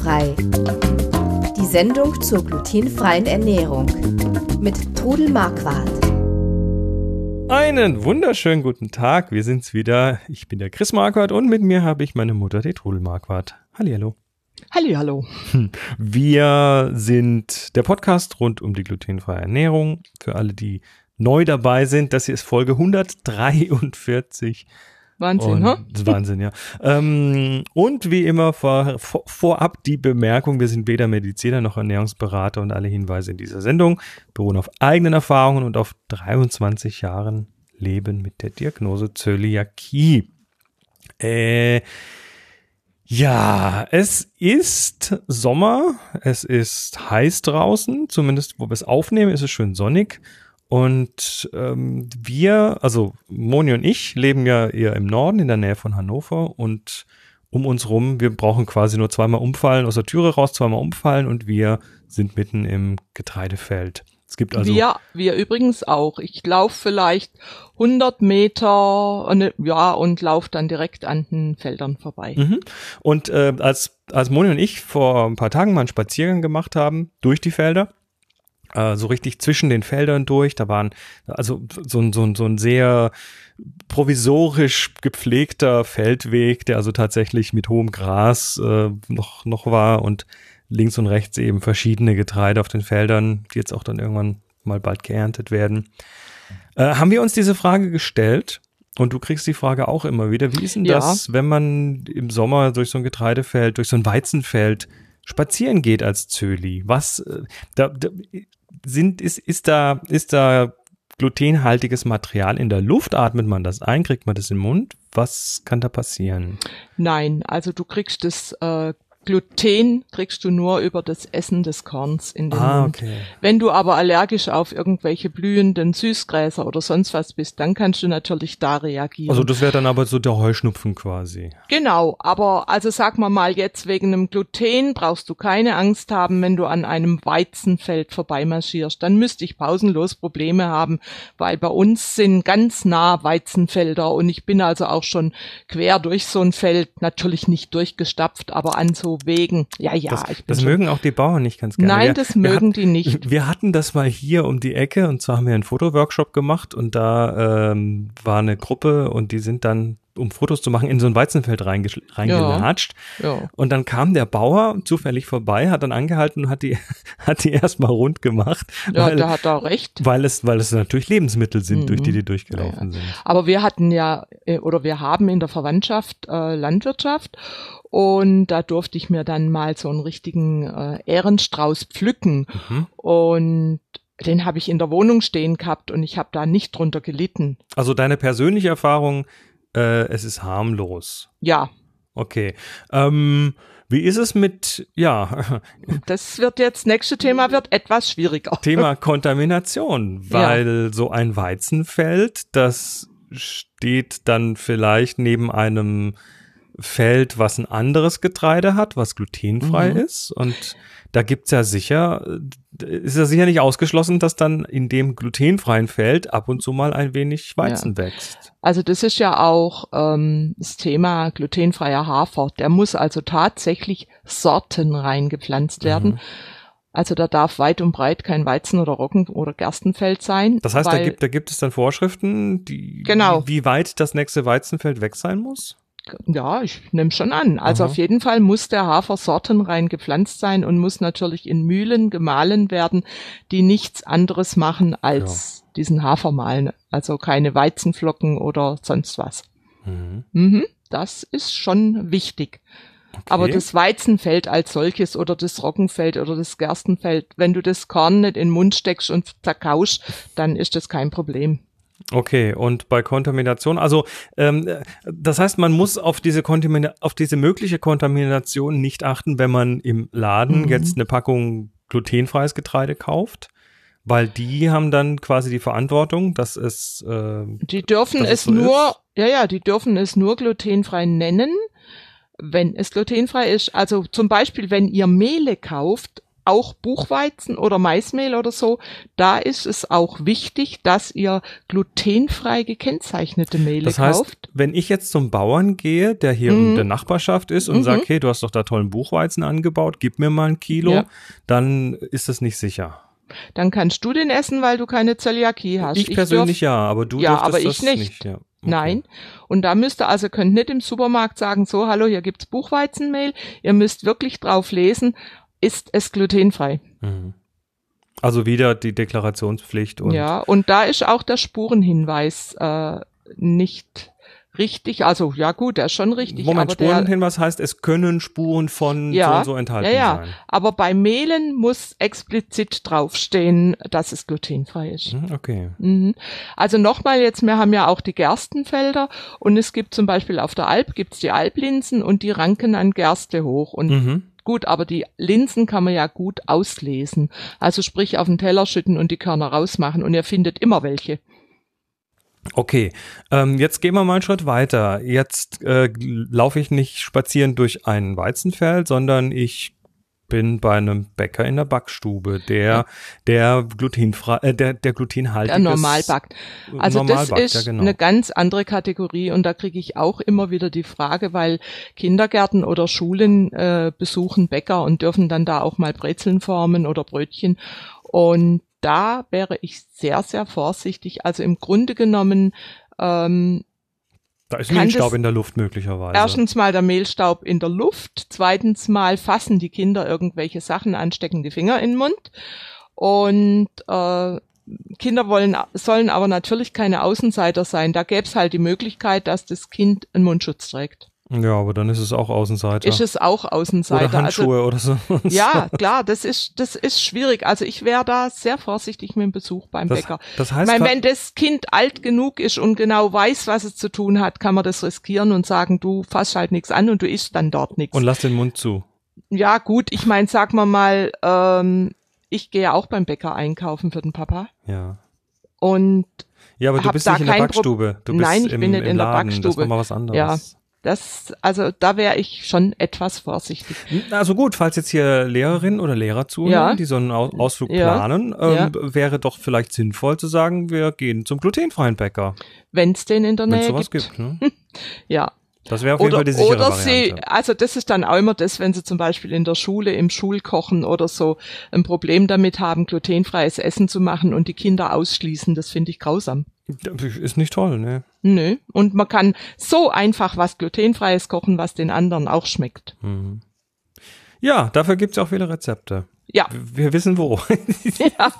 Glutenfrei. Die Sendung zur glutenfreien Ernährung mit Trudel Marquardt. Einen wunderschönen guten Tag. Wir sind's wieder. Ich bin der Chris Marquardt und mit mir habe ich meine Mutter, die Trudel Marquardt. Hallihallo. Hallihallo. Wir sind der Podcast rund um die glutenfreie Ernährung. Für alle, die neu dabei sind, das hier ist Folge 143. Wahnsinn, ne? Wahnsinn, ja. Ähm, und wie immer vor, vor, vorab die Bemerkung, wir sind weder Mediziner noch Ernährungsberater und alle Hinweise in dieser Sendung beruhen auf eigenen Erfahrungen und auf 23 Jahren Leben mit der Diagnose Zöliakie. Äh, ja, es ist Sommer, es ist heiß draußen, zumindest wo wir es aufnehmen, ist es schön sonnig. Und ähm, wir, also Moni und ich, leben ja eher im Norden, in der Nähe von Hannover und um uns rum, wir brauchen quasi nur zweimal umfallen, aus der Türe raus zweimal umfallen und wir sind mitten im Getreidefeld. Es gibt also. Wir, wir übrigens auch. Ich laufe vielleicht 100 Meter, ne, ja, und laufe dann direkt an den Feldern vorbei. Mhm. Und äh, als, als Moni und ich vor ein paar Tagen mal einen Spaziergang gemacht haben durch die Felder, äh, so richtig zwischen den Feldern durch. Da waren also so ein, so ein, so ein sehr provisorisch gepflegter Feldweg, der also tatsächlich mit hohem Gras äh, noch, noch war und links und rechts eben verschiedene Getreide auf den Feldern, die jetzt auch dann irgendwann mal bald geerntet werden. Äh, haben wir uns diese Frage gestellt? Und du kriegst die Frage auch immer wieder. Wie ist denn Ja. das, wenn man im Sommer durch so ein Getreidefeld, durch so ein Weizenfeld spazieren geht als Zöli? Was, äh, da, da sind, ist, ist da, ist da glutenhaltiges Material in der Luft? Atmet man das ein? Kriegt man das im Mund? Was kann da passieren? Nein, also du kriegst das äh, Gluten kriegst du nur über das Essen des Korns in den Ah, Mund. okay. Wenn du aber allergisch auf irgendwelche blühenden Süßgräser oder sonst was bist, dann kannst du natürlich da reagieren. Also das wäre dann aber so der Heuschnupfen quasi. Genau, aber also sag mal mal jetzt wegen einem Gluten brauchst du keine Angst haben, wenn du an einem Weizenfeld vorbeimarschierst. Dann müsste ich pausenlos Probleme haben, weil bei uns sind ganz nah Weizenfelder und ich bin also auch schon quer durch so ein Feld, natürlich nicht durchgestapft, aber an so Wegen. Ja, ja, das ich bin das mögen auch die Bauern nicht ganz gerne. Nein, Wir- das mögen hatten- die nicht. Wir hatten das mal hier um die Ecke und zwar haben wir einen Fotoworkshop gemacht und da ähm, war eine Gruppe und die sind dann, um Fotos zu machen, in so ein Weizenfeld reingelatscht. Ja. Und dann kam der Bauer zufällig vorbei, hat dann angehalten und hat die, hat die erstmal rund gemacht, Ja, weil, da hat er recht. weil, es, weil es natürlich Lebensmittel sind, Mhm. durch die die durchgelaufen sind. Aber wir hatten ja, äh, oder wir haben in der Verwandtschaft äh, Landwirtschaft und da durfte ich mir dann mal so einen richtigen äh, Ehrenstrauß pflücken Mhm. und den habe ich in der Wohnung stehen gehabt und ich habe da nicht drunter gelitten. Also deine persönliche Erfahrung, äh, es ist harmlos. Ja, Okay. Ähm, wie ist es mit, ja, das wird jetzt, nächste Thema wird etwas schwieriger. Thema Kontamination, weil so ein Weizenfeld, das steht dann vielleicht neben einem Feld, was ein anderes Getreide hat, was glutenfrei Mhm. ist. Und da gibt's ja sicher, ist ja sicher nicht ausgeschlossen, dass dann in dem glutenfreien Feld ab und zu mal ein wenig Weizen wächst. Also das ist ja auch ähm, das Thema glutenfreier Hafer. Der muss also tatsächlich Sorten reingepflanzt werden. Mhm. Also da darf weit und breit kein Weizen oder Roggen oder Gerstenfeld sein. Das heißt, da weil- gibt, da gibt es dann Vorschriften, die, Genau. wie weit das nächste Weizenfeld weg sein muss? Ja, ich nehme schon an. Also Aha. auf jeden Fall muss der Hafer sortenrein gepflanzt sein und muss natürlich in Mühlen gemahlen werden, die nichts anderes machen als diesen Hafer mahlen. Also keine Weizenflocken oder sonst was. Mhm. Mhm, das ist schon wichtig. Aber Okay. das Weizenfeld als solches oder das Roggenfeld oder das Gerstenfeld, wenn du das Korn nicht in den Mund steckst und zerkauschst, dann ist das kein Problem. Okay, und bei Kontamination, also ähm, das heißt, man muss auf diese Kontamina auf diese mögliche Kontamination nicht achten, wenn man im Laden Mhm. jetzt eine Packung glutenfreies Getreide kauft, weil die haben dann quasi die Verantwortung, dass es äh, Die dürfen es so nur, ist? ja, ja, die dürfen es nur glutenfrei nennen, wenn es glutenfrei ist. Also zum Beispiel, wenn ihr Mehle kauft, auch Buchweizen oder Maismehl oder so, da ist es auch wichtig, dass ihr glutenfrei gekennzeichnete Mehle Das heißt, kauft. wenn ich jetzt zum Bauern gehe, der hier Mhm. in der Nachbarschaft ist und Mhm. sagt, hey, du hast doch da tollen Buchweizen angebaut, gib mir mal ein Kilo, Ja. dann ist das nicht sicher. Dann kannst du den essen, weil du keine Zöliakie hast. ich persönlich dürf- ja, aber du Ja, aber ich das nicht. ja. Okay. Nein. Und da müsst ihr also könnt nicht im Supermarkt sagen, so, hallo, hier gibt's Buchweizenmehl. Ihr müsst wirklich drauf lesen, ist es glutenfrei. Mhm. Also wieder die Deklarationspflicht und ja, und da ist auch der Spurenhinweis äh, nicht richtig. Also ja gut, der ist schon richtig. Moment, aber der, Spurenhinweis heißt, es können Spuren von Ja, so und so enthalten ja, ja. sein. aber bei Mehlen muss explizit draufstehen, dass es glutenfrei ist. Mhm, Okay. Mhm. Also nochmal jetzt, wir haben ja auch die Gerstenfelder und es gibt zum Beispiel auf der Alp gibt's die Alblinsen und die ranken an Gerste hoch und Mhm. Gut, aber die Linsen kann man ja gut auslesen. Also sprich auf den Teller schütten und die Körner rausmachen und ihr findet immer welche. Okay, ähm, jetzt gehen wir mal einen Schritt weiter. Jetzt äh, laufe ich nicht spazieren durch ein Weizenfeld, sondern ich bin bei einem Bäcker in der Backstube, der der glutenfrei, äh, der der glutenhaltiges Der normal backt. Also normal das backt, ist ja, genau. eine ganz andere Kategorie und da kriege ich auch immer wieder die Frage, weil Kindergärten oder Schulen äh, besuchen Bäcker und dürfen dann da auch mal Brezeln formen oder Brötchen und da wäre ich sehr, sehr vorsichtig. Also im Grunde genommen ähm, Da ist Mehlstaub in der Luft möglicherweise. erstens mal der Mehlstaub in der Luft, zweitens mal fassen die Kinder irgendwelche Sachen, anstecken die Finger in den Mund und äh, Kinder wollen, sollen aber natürlich keine Außenseiter sein. Da gäbe es halt die Möglichkeit, dass das Kind einen Mundschutz trägt. Ja, aber dann ist es auch Außenseiter. Ist es auch Außenseiter? oder Handschuhe oder so. Also, ja, klar, das ist, das ist schwierig. Also ich wäre da sehr vorsichtig mit dem Besuch beim Das, Bäcker. das Ich heißt, meine, wenn das Kind alt genug ist und genau weiß, was es zu tun hat, kann man das riskieren und sagen, du fasst halt nichts an und du isst dann dort nichts. und lass den Mund zu. Ja, gut, ich meine, sag mal mal, ähm, ich gehe auch beim Bäcker einkaufen für den Papa. Ja. Und Ja, aber du bist nicht in der Backstube. Du bist Nein, ich im, bin nicht im in der Laden. Das Backstube. war mal was anderes. Ja. Das, also da wäre ich schon etwas vorsichtig. Also gut, falls jetzt hier Lehrerinnen oder Lehrer zuhören, Ja. die so einen Au- Ausflug Ja. planen, ähm, wäre doch vielleicht sinnvoll zu sagen, wir gehen zum glutenfreien Bäcker, Wenn es den in der wenn es Nähe sowas gibt. gibt. ne? Ja. Das wäre auf jeden Oder, Fall die sichere oder Variante. sie, also das ist dann auch immer das, wenn sie zum Beispiel in der Schule im Schulkochen oder so ein Problem damit haben, glutenfreies Essen zu machen und die Kinder ausschließen. Das finde ich grausam. Ist nicht toll, ne? Nö. Und man kann so einfach was glutenfreies kochen, was den anderen auch schmeckt. Mhm. Ja, dafür gibt's auch viele Rezepte. Ja, Wir wissen wo. ja.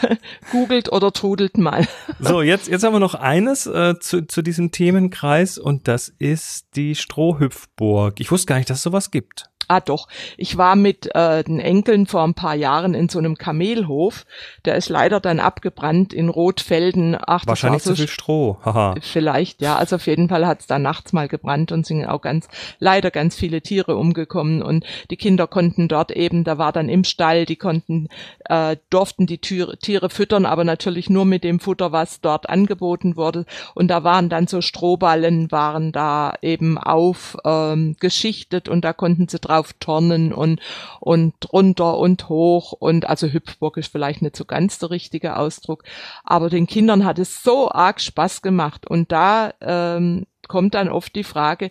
Googelt oder trudelt mal. So, jetzt, jetzt haben wir noch eines äh, zu, zu diesem Themenkreis und das ist die Strohhüpfburg. Ich wusste gar nicht, dass es sowas gibt. Ah doch, ich war mit äh, den Enkeln vor ein paar Jahren in so einem Kamelhof. Der ist leider dann abgebrannt in Rotfelden. Ach, Wahrscheinlich war so zu viel Stroh. Haha. Vielleicht, ja. Also auf jeden Fall hat es da nachts mal gebrannt und sind auch ganz, leider ganz viele Tiere umgekommen. Und die Kinder konnten dort eben, da war dann im Stall, die konnten, äh, durften die Tiere, Tiere füttern, aber natürlich nur mit dem Futter, was dort angeboten wurde. Und da waren dann so Strohballen, waren da eben auf ähm, geschichtet und da konnten sie drauf turnen und, und runter und hoch. Und also Hüpfburg ist vielleicht nicht so ganz der richtige Ausdruck. Aber den Kindern hat es so arg Spaß gemacht. Und da ähm, kommt dann oft die Frage,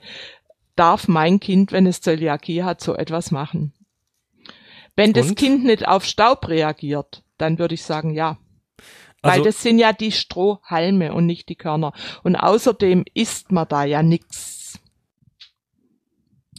darf mein Kind, wenn es Zöliakie hat, so etwas machen? Wenn das Und? Kind nicht auf Staub reagiert, dann würde ich sagen, ja. Weil Also- das sind ja die Strohhalme und nicht die Körner. Und außerdem isst man da ja nix.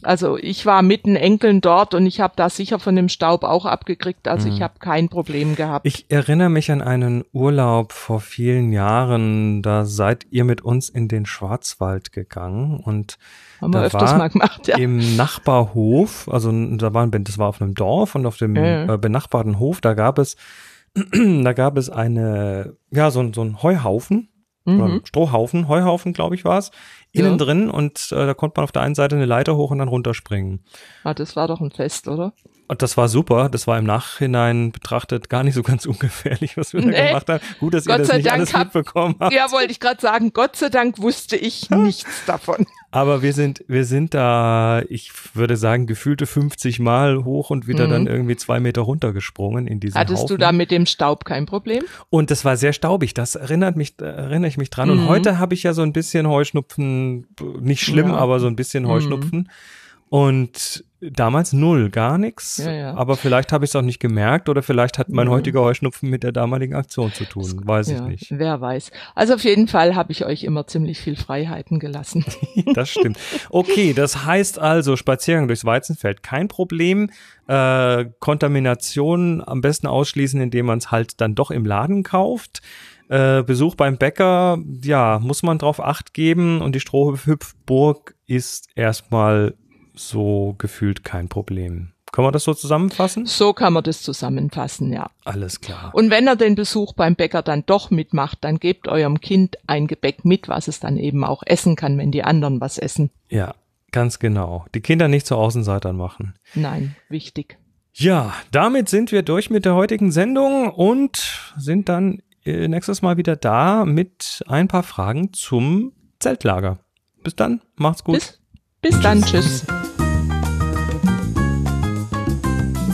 Also ich war mit den Enkeln dort und ich habe da sicher von dem Staub auch abgekriegt. Also ich Mhm. habe kein Problem gehabt. Ich erinnere mich an einen Urlaub vor vielen Jahren. Da seid ihr mit uns in den Schwarzwald gegangen und Haben wir da öfters war mal gemacht, ja. im Nachbarhof, also da war, ein- das war auf einem Dorf und auf dem äh, benachbarten Hof, da gab es, da gab es eine, ja, so, ein- so ein Heuhaufen, Mhm. Strohhaufen, Heuhaufen, glaube ich, war es, innen Ja. drin und äh, da konnte man auf der einen Seite eine Leiter hoch und dann runterspringen. Ah, das war doch ein Fest, oder? Und das war super. Das war im Nachhinein betrachtet gar nicht so ganz ungefährlich, was wir da Nee. gemacht haben. Gut, dass ihr Gott das sei nicht Dank alles hab- mitbekommen habt. Ja, wollte ich gerade sagen, Gott sei Dank wusste ich nichts davon. Aber wir sind, wir sind da, ich würde sagen, gefühlte 50 Mal hoch und wieder mhm. dann irgendwie zwei Meter runtergesprungen in diesen Hattest Haufen. du da mit dem Staub kein Problem? Und das war sehr staubig. Das erinnert mich, erinnere ich mich dran. Mhm. Und heute habe ich ja so ein bisschen Heuschnupfen, nicht schlimm, ja. aber so ein bisschen mhm. Heuschnupfen. Mhm. Und damals null, gar nichts. Ja, ja. Aber vielleicht habe ich es auch nicht gemerkt oder vielleicht hat mein mhm. heutiger Heuschnupfen mit der damaligen Aktion zu tun. Weiß ja, ich nicht. Wer weiß. Also auf jeden Fall habe ich euch immer ziemlich viel Freiheiten gelassen. das stimmt. Okay, das heißt also Spaziergang durchs Weizenfeld kein Problem. Äh, Kontamination am besten ausschließen, indem man es halt dann doch im Laden kauft. Äh, Besuch beim Bäcker, ja, muss man drauf acht geben und die Strohhüpfburg ist erstmal so gefühlt kein Problem. Können wir das so zusammenfassen? So kann man das zusammenfassen, ja. Alles klar. Und wenn er den Besuch beim Bäcker dann doch mitmacht, dann gebt eurem Kind ein Gebäck mit, was es dann eben auch essen kann, wenn die anderen was essen. Ja, ganz genau. Die Kinder nicht zu Außenseitern machen. Nein, wichtig. Ja, damit sind wir durch mit der heutigen Sendung und sind dann äh, nächstes Mal wieder da mit ein paar Fragen zum Zeltlager. Bis dann, macht's gut. Bis, bis dann, tschüss.